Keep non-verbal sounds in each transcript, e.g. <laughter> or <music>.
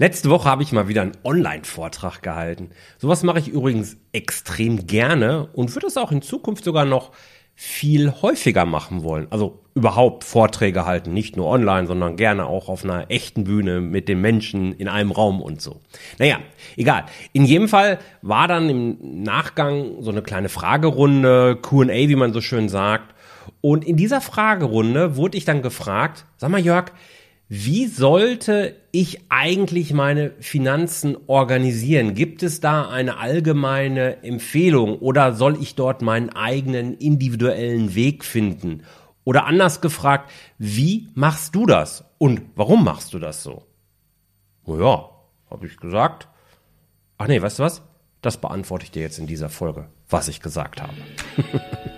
Letzte Woche habe ich mal wieder einen Online-Vortrag gehalten. Sowas mache ich übrigens extrem gerne und würde es auch in Zukunft sogar noch viel häufiger machen wollen. Also überhaupt Vorträge halten, nicht nur online, sondern gerne auch auf einer echten Bühne mit den Menschen in einem Raum und so. Naja, egal. In jedem Fall war dann im Nachgang so eine kleine Fragerunde, QA, wie man so schön sagt. Und in dieser Fragerunde wurde ich dann gefragt, sag mal Jörg, wie sollte ich eigentlich meine Finanzen organisieren? Gibt es da eine allgemeine Empfehlung oder soll ich dort meinen eigenen individuellen Weg finden? Oder anders gefragt, wie machst du das und warum machst du das so? Naja, habe ich gesagt. Ach nee, weißt du was? Das beantworte ich dir jetzt in dieser Folge, was ich gesagt habe. <laughs>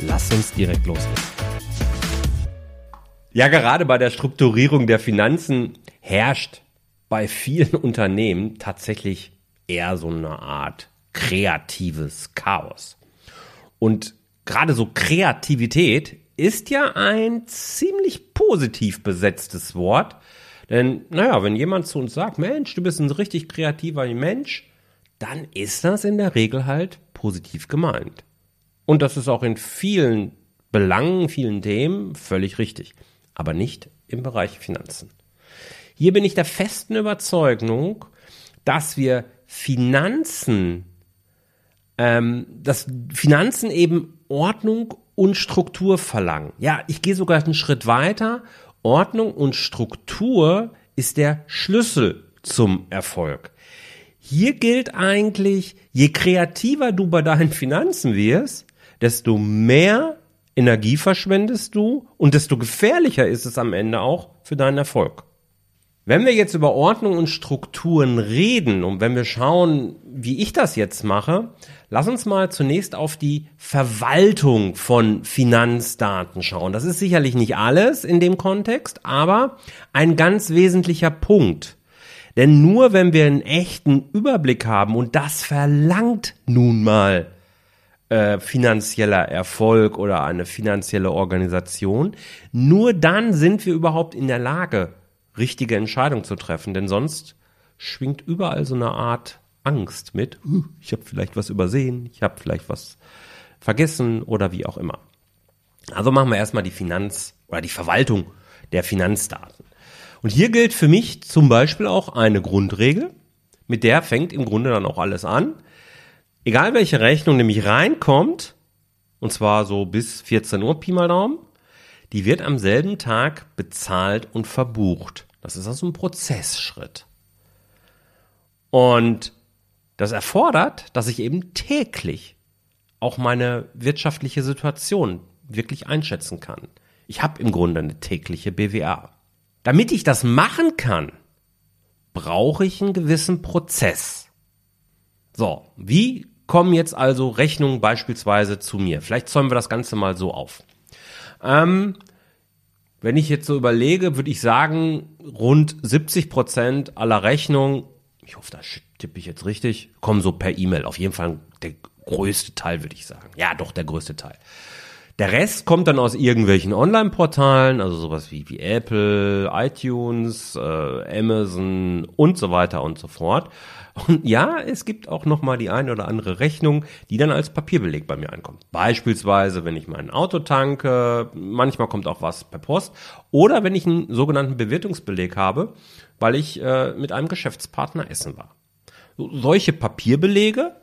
Lass uns direkt loslegen. Ja, gerade bei der Strukturierung der Finanzen herrscht bei vielen <laughs> Unternehmen tatsächlich eher so eine Art kreatives Chaos. Und gerade so Kreativität ist ja ein ziemlich positiv besetztes Wort. Denn, naja, wenn jemand zu uns sagt, Mensch, du bist ein richtig kreativer Mensch, dann ist das in der Regel halt positiv gemeint. Und das ist auch in vielen Belangen, vielen Themen völlig richtig. Aber nicht im Bereich Finanzen. Hier bin ich der festen Überzeugung, dass wir Finanzen, ähm, dass Finanzen eben Ordnung und Struktur verlangen. Ja, ich gehe sogar einen Schritt weiter. Ordnung und Struktur ist der Schlüssel zum Erfolg. Hier gilt eigentlich, je kreativer du bei deinen Finanzen wirst, desto mehr Energie verschwendest du und desto gefährlicher ist es am Ende auch für deinen Erfolg. Wenn wir jetzt über Ordnung und Strukturen reden und wenn wir schauen, wie ich das jetzt mache, lass uns mal zunächst auf die Verwaltung von Finanzdaten schauen. Das ist sicherlich nicht alles in dem Kontext, aber ein ganz wesentlicher Punkt. Denn nur wenn wir einen echten Überblick haben, und das verlangt nun mal äh, finanzieller Erfolg oder eine finanzielle Organisation. Nur dann sind wir überhaupt in der Lage, richtige Entscheidungen zu treffen, denn sonst schwingt überall so eine Art Angst mit, uh, ich habe vielleicht was übersehen, ich habe vielleicht was vergessen oder wie auch immer. Also machen wir erstmal die Finanz- oder die Verwaltung der Finanzdaten. Und hier gilt für mich zum Beispiel auch eine Grundregel, mit der fängt im Grunde dann auch alles an egal welche Rechnung nämlich reinkommt, und zwar so bis 14 Uhr Pi mal Daumen, die wird am selben Tag bezahlt und verbucht. Das ist also ein Prozessschritt. Und das erfordert, dass ich eben täglich auch meine wirtschaftliche Situation wirklich einschätzen kann. Ich habe im Grunde eine tägliche BWA. Damit ich das machen kann, brauche ich einen gewissen Prozess. So, wie kommen jetzt also Rechnungen beispielsweise zu mir. Vielleicht zäumen wir das Ganze mal so auf. Ähm, wenn ich jetzt so überlege, würde ich sagen, rund 70 Prozent aller Rechnungen, ich hoffe, da tippe ich jetzt richtig, kommen so per E-Mail. Auf jeden Fall der größte Teil, würde ich sagen. Ja, doch, der größte Teil. Der Rest kommt dann aus irgendwelchen Online-Portalen, also sowas wie, wie Apple, iTunes, äh, Amazon und so weiter und so fort. Und ja, es gibt auch noch mal die eine oder andere Rechnung, die dann als Papierbeleg bei mir ankommt. Beispielsweise, wenn ich mein Auto tanke, manchmal kommt auch was per Post oder wenn ich einen sogenannten Bewirtungsbeleg habe, weil ich äh, mit einem Geschäftspartner essen war. Solche Papierbelege,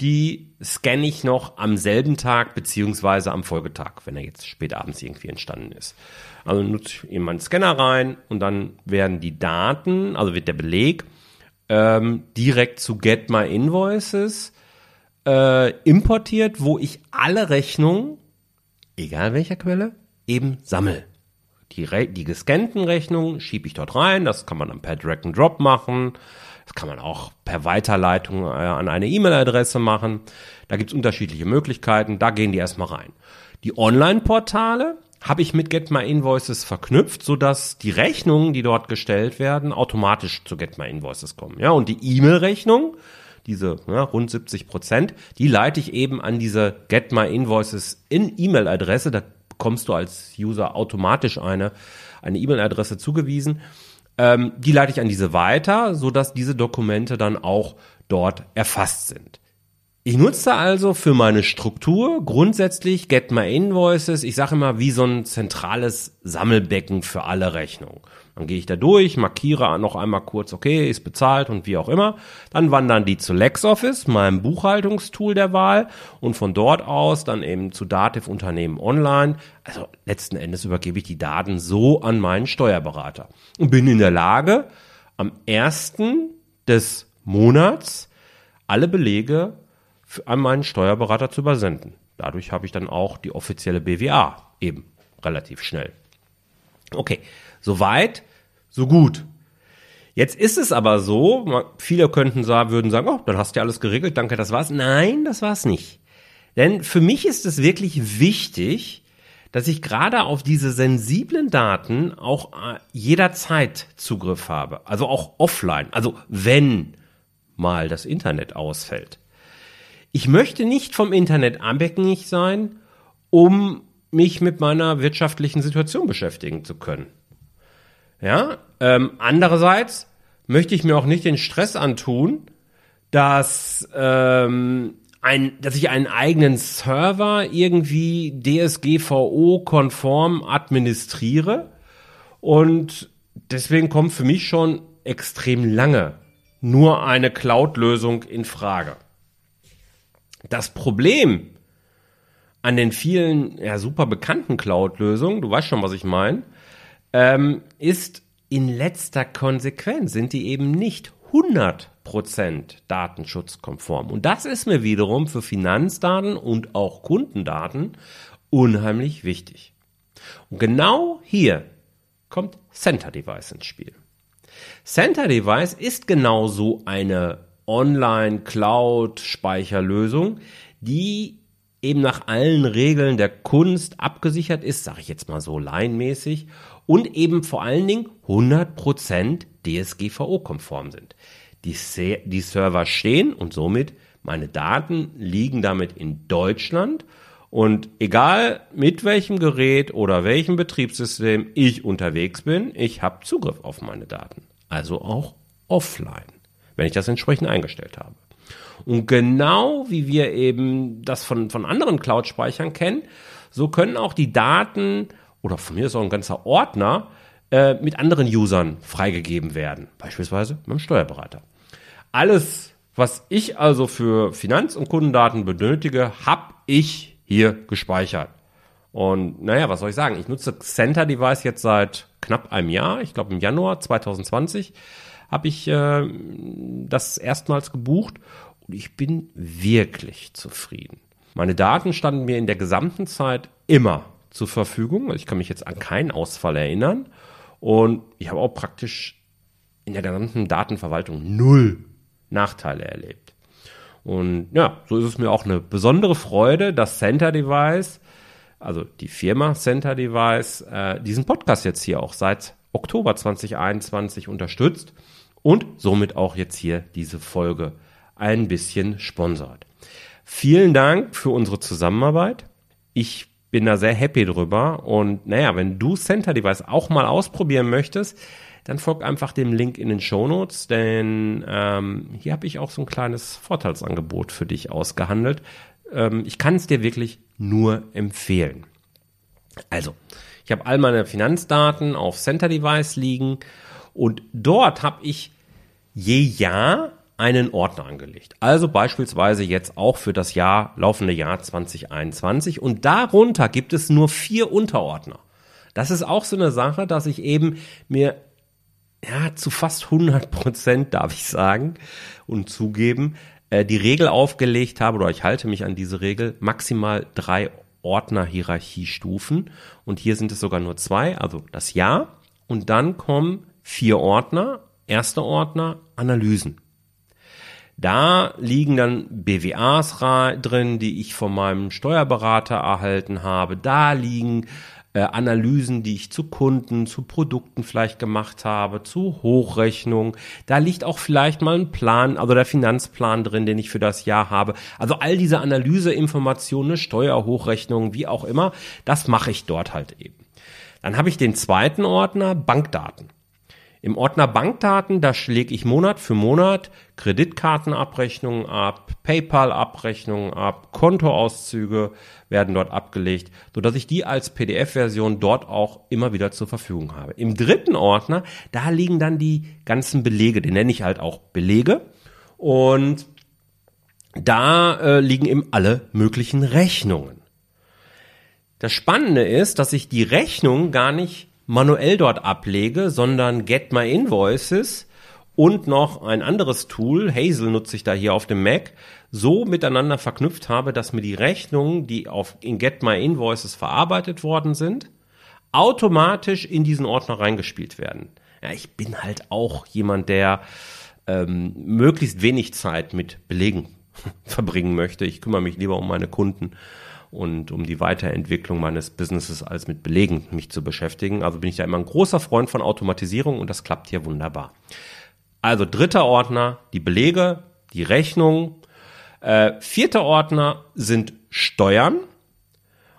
die scanne ich noch am selben Tag beziehungsweise am Folgetag, wenn er jetzt spät abends irgendwie entstanden ist. Also nutze ich in meinen Scanner rein und dann werden die Daten, also wird der Beleg ähm, direkt zu Get My Invoices äh, importiert, wo ich alle Rechnungen, egal welcher Quelle, eben sammel. Die, Re die gescannten Rechnungen schiebe ich dort rein. Das kann man dann per Drag and Drop machen. Das kann man auch per Weiterleitung äh, an eine E-Mail-Adresse machen. Da gibt's unterschiedliche Möglichkeiten. Da gehen die erstmal rein. Die Online-Portale habe ich mit Get My Invoices verknüpft, sodass die Rechnungen, die dort gestellt werden, automatisch zu Get My Invoices kommen. Ja, und die E-Mail-Rechnung, diese ja, rund 70 Prozent, die leite ich eben an diese Get My Invoices in E-Mail-Adresse. Da bekommst du als User automatisch eine eine E-Mail-Adresse zugewiesen. Ähm, die leite ich an diese weiter, sodass diese Dokumente dann auch dort erfasst sind. Ich nutze also für meine Struktur grundsätzlich Get My Invoices, ich sage immer wie so ein zentrales Sammelbecken für alle Rechnungen. Dann gehe ich da durch, markiere noch einmal kurz, okay, ist bezahlt und wie auch immer. Dann wandern die zu LexOffice, meinem Buchhaltungstool der Wahl und von dort aus dann eben zu Dativ Unternehmen Online. Also letzten Endes übergebe ich die Daten so an meinen Steuerberater und bin in der Lage, am ersten des Monats alle Belege an meinen Steuerberater zu übersenden. Dadurch habe ich dann auch die offizielle BWA eben relativ schnell. Okay, soweit, so gut. Jetzt ist es aber so, viele könnten sagen, würden sagen, oh, dann hast du ja alles geregelt, danke, das war's. Nein, das war's nicht. Denn für mich ist es wirklich wichtig, dass ich gerade auf diese sensiblen Daten auch äh, jederzeit Zugriff habe. Also auch offline. Also wenn mal das Internet ausfällt. Ich möchte nicht vom Internet abhängig sein, um mich mit meiner wirtschaftlichen Situation beschäftigen zu können. Ja, ähm, andererseits möchte ich mir auch nicht den Stress antun, dass ähm, ein, dass ich einen eigenen Server irgendwie DSGVO-konform administriere und deswegen kommt für mich schon extrem lange nur eine Cloud-Lösung in Frage. Das Problem an den vielen ja, super bekannten Cloud-Lösungen, du weißt schon, was ich meine, ähm, ist in letzter Konsequenz sind die eben nicht 100% datenschutzkonform. Und das ist mir wiederum für Finanzdaten und auch Kundendaten unheimlich wichtig. Und genau hier kommt Center Device ins Spiel. Center Device ist genau so eine Online-Cloud-Speicherlösung, die eben nach allen Regeln der Kunst abgesichert ist, sage ich jetzt mal so laienmäßig, und eben vor allen Dingen 100% DSGVO-konform sind. Die, die Server stehen und somit meine Daten liegen damit in Deutschland und egal mit welchem Gerät oder welchem Betriebssystem ich unterwegs bin, ich habe Zugriff auf meine Daten. Also auch offline wenn ich das entsprechend eingestellt habe. Und genau wie wir eben das von, von anderen Cloud-Speichern kennen, so können auch die Daten oder von mir ist auch ein ganzer Ordner äh, mit anderen Usern freigegeben werden, beispielsweise mit dem Steuerberater. Alles, was ich also für Finanz- und Kundendaten benötige, habe ich hier gespeichert. Und naja, was soll ich sagen? Ich nutze Center Device jetzt seit knapp einem Jahr, ich glaube im Januar 2020 habe ich äh, das erstmals gebucht und ich bin wirklich zufrieden. Meine Daten standen mir in der gesamten Zeit immer zur Verfügung. Ich kann mich jetzt an keinen Ausfall erinnern. Und ich habe auch praktisch in der gesamten Datenverwaltung null Nachteile erlebt. Und ja, so ist es mir auch eine besondere Freude, dass Center Device, also die Firma Center Device, äh, diesen Podcast jetzt hier auch seit Oktober 2021 unterstützt und somit auch jetzt hier diese Folge ein bisschen sponsort. Vielen Dank für unsere Zusammenarbeit. Ich bin da sehr happy drüber. Und naja, wenn du Center Device auch mal ausprobieren möchtest, dann folg einfach dem Link in den Show Notes, denn ähm, hier habe ich auch so ein kleines Vorteilsangebot für dich ausgehandelt. Ähm, ich kann es dir wirklich nur empfehlen. Also, ich habe all meine Finanzdaten auf Center Device liegen und dort habe ich je Jahr einen Ordner angelegt. Also beispielsweise jetzt auch für das Jahr, laufende Jahr 2021. Und darunter gibt es nur vier Unterordner. Das ist auch so eine Sache, dass ich eben mir ja, zu fast 100 Prozent, darf ich sagen und zugeben, äh, die Regel aufgelegt habe, oder ich halte mich an diese Regel, maximal drei Ordner-Hierarchiestufen. Und hier sind es sogar nur zwei, also das Jahr. Und dann kommen vier Ordner. Erster Ordner, Analysen. Da liegen dann BWAs drin, die ich von meinem Steuerberater erhalten habe. Da liegen äh, Analysen, die ich zu Kunden, zu Produkten vielleicht gemacht habe, zu Hochrechnung. Da liegt auch vielleicht mal ein Plan, also der Finanzplan drin, den ich für das Jahr habe. Also all diese Analyseinformationen, Steuerhochrechnungen, wie auch immer, das mache ich dort halt eben. Dann habe ich den zweiten Ordner Bankdaten. Im Ordner Bankdaten, da schläge ich Monat für Monat Kreditkartenabrechnungen ab, PayPal-Abrechnungen ab, Kontoauszüge werden dort abgelegt, so dass ich die als PDF-Version dort auch immer wieder zur Verfügung habe. Im dritten Ordner, da liegen dann die ganzen Belege, den nenne ich halt auch Belege und da äh, liegen eben alle möglichen Rechnungen. Das Spannende ist, dass ich die Rechnung gar nicht manuell dort ablege, sondern Get My Invoices und noch ein anderes Tool, Hazel nutze ich da hier auf dem Mac, so miteinander verknüpft habe, dass mir die Rechnungen, die auf in Get My Invoices verarbeitet worden sind, automatisch in diesen Ordner reingespielt werden. Ja, ich bin halt auch jemand, der ähm, möglichst wenig Zeit mit Belegen <laughs> verbringen möchte. Ich kümmere mich lieber um meine Kunden und um die Weiterentwicklung meines Businesses als mit Belegen mich zu beschäftigen. Also bin ich da immer ein großer Freund von Automatisierung und das klappt hier wunderbar. Also dritter Ordner, die Belege, die Rechnung. Äh, vierter Ordner sind Steuern.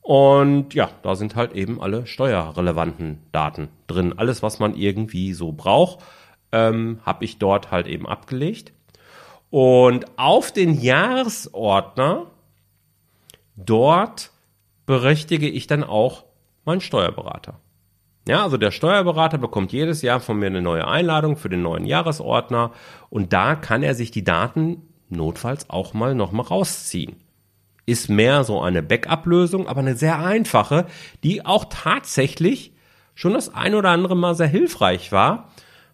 Und ja, da sind halt eben alle steuerrelevanten Daten drin. Alles, was man irgendwie so braucht, ähm, habe ich dort halt eben abgelegt. Und auf den Jahresordner dort berechtige ich dann auch meinen Steuerberater. Ja, also der Steuerberater bekommt jedes Jahr von mir eine neue Einladung für den neuen Jahresordner und da kann er sich die Daten notfalls auch mal nochmal rausziehen. Ist mehr so eine Backup-Lösung, aber eine sehr einfache, die auch tatsächlich schon das ein oder andere Mal sehr hilfreich war,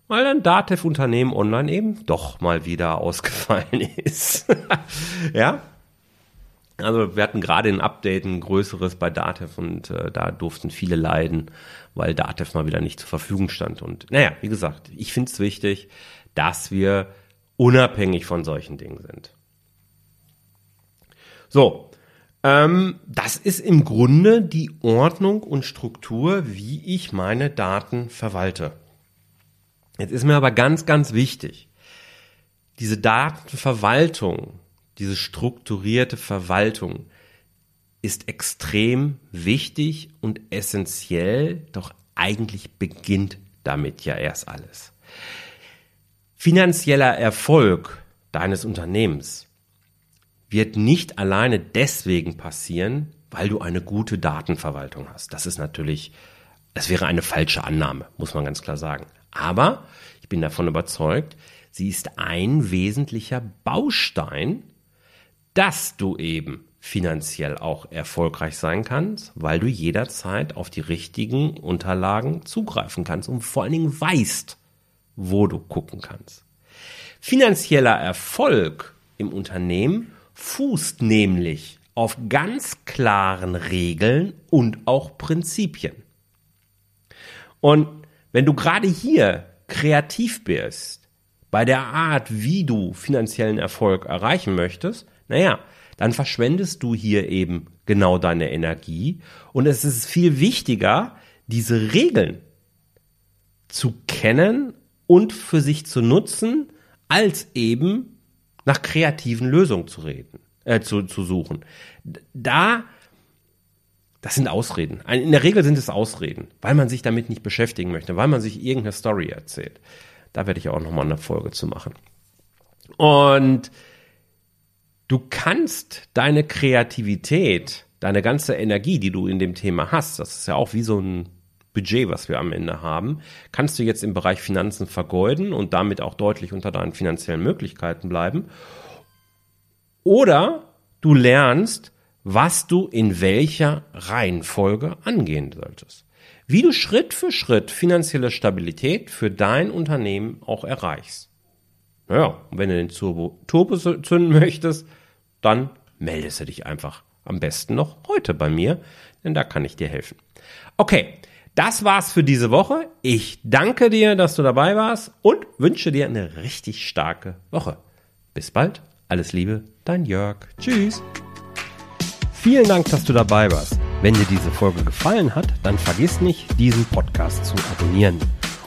weil ein Datev-Unternehmen online eben doch mal wieder <laughs> ausgefallen ist. ja, also wir hatten gerade ein Update, ein größeres bei Datev und äh, da durften viele leiden, weil Datev mal wieder nicht zur Verfügung stand. Und naja, wie gesagt, ich finde es wichtig, dass wir unabhängig von solchen Dingen sind. So, ähm, das ist im Grunde die Ordnung und Struktur, wie ich meine Daten verwalte. Jetzt ist mir aber ganz, ganz wichtig, diese Datenverwaltung diese strukturierte Verwaltung ist extrem wichtig und essentiell, doch eigentlich beginnt damit ja erst alles. Finanzieller Erfolg deines Unternehmens wird nicht alleine deswegen passieren, weil du eine gute Datenverwaltung hast. Das ist natürlich, das wäre eine falsche Annahme, muss man ganz klar sagen. Aber ich bin davon überzeugt, sie ist ein wesentlicher Baustein dass du eben finanziell auch erfolgreich sein kannst, weil du jederzeit auf die richtigen Unterlagen zugreifen kannst und vor allen Dingen weißt, wo du gucken kannst. Finanzieller Erfolg im Unternehmen fußt nämlich auf ganz klaren Regeln und auch Prinzipien. Und wenn du gerade hier kreativ bist, bei der Art, wie du finanziellen Erfolg erreichen möchtest, naja, dann verschwendest du hier eben genau deine Energie. Und es ist viel wichtiger, diese Regeln zu kennen und für sich zu nutzen, als eben nach kreativen Lösungen zu reden, äh, zu, zu suchen. Da, das sind Ausreden. In der Regel sind es Ausreden, weil man sich damit nicht beschäftigen möchte, weil man sich irgendeine Story erzählt. Da werde ich auch nochmal eine Folge zu machen. Und du kannst deine Kreativität, deine ganze Energie, die du in dem Thema hast, das ist ja auch wie so ein Budget, was wir am Ende haben, kannst du jetzt im Bereich Finanzen vergeuden und damit auch deutlich unter deinen finanziellen Möglichkeiten bleiben. Oder du lernst, was du in welcher Reihenfolge angehen solltest. Wie du Schritt für Schritt finanzielle Stabilität für dein Unternehmen auch erreichst. Naja, und wenn du den Turbo, Turbo zünden möchtest, dann meldest du dich einfach am besten noch heute bei mir, denn da kann ich dir helfen. Okay, das war's für diese Woche. Ich danke dir, dass du dabei warst und wünsche dir eine richtig starke Woche. Bis bald. Alles Liebe, dein Jörg. Tschüss. Vielen Dank, dass du dabei warst. Wenn dir diese Folge gefallen hat, dann vergiss nicht, diesen Podcast zu abonnieren.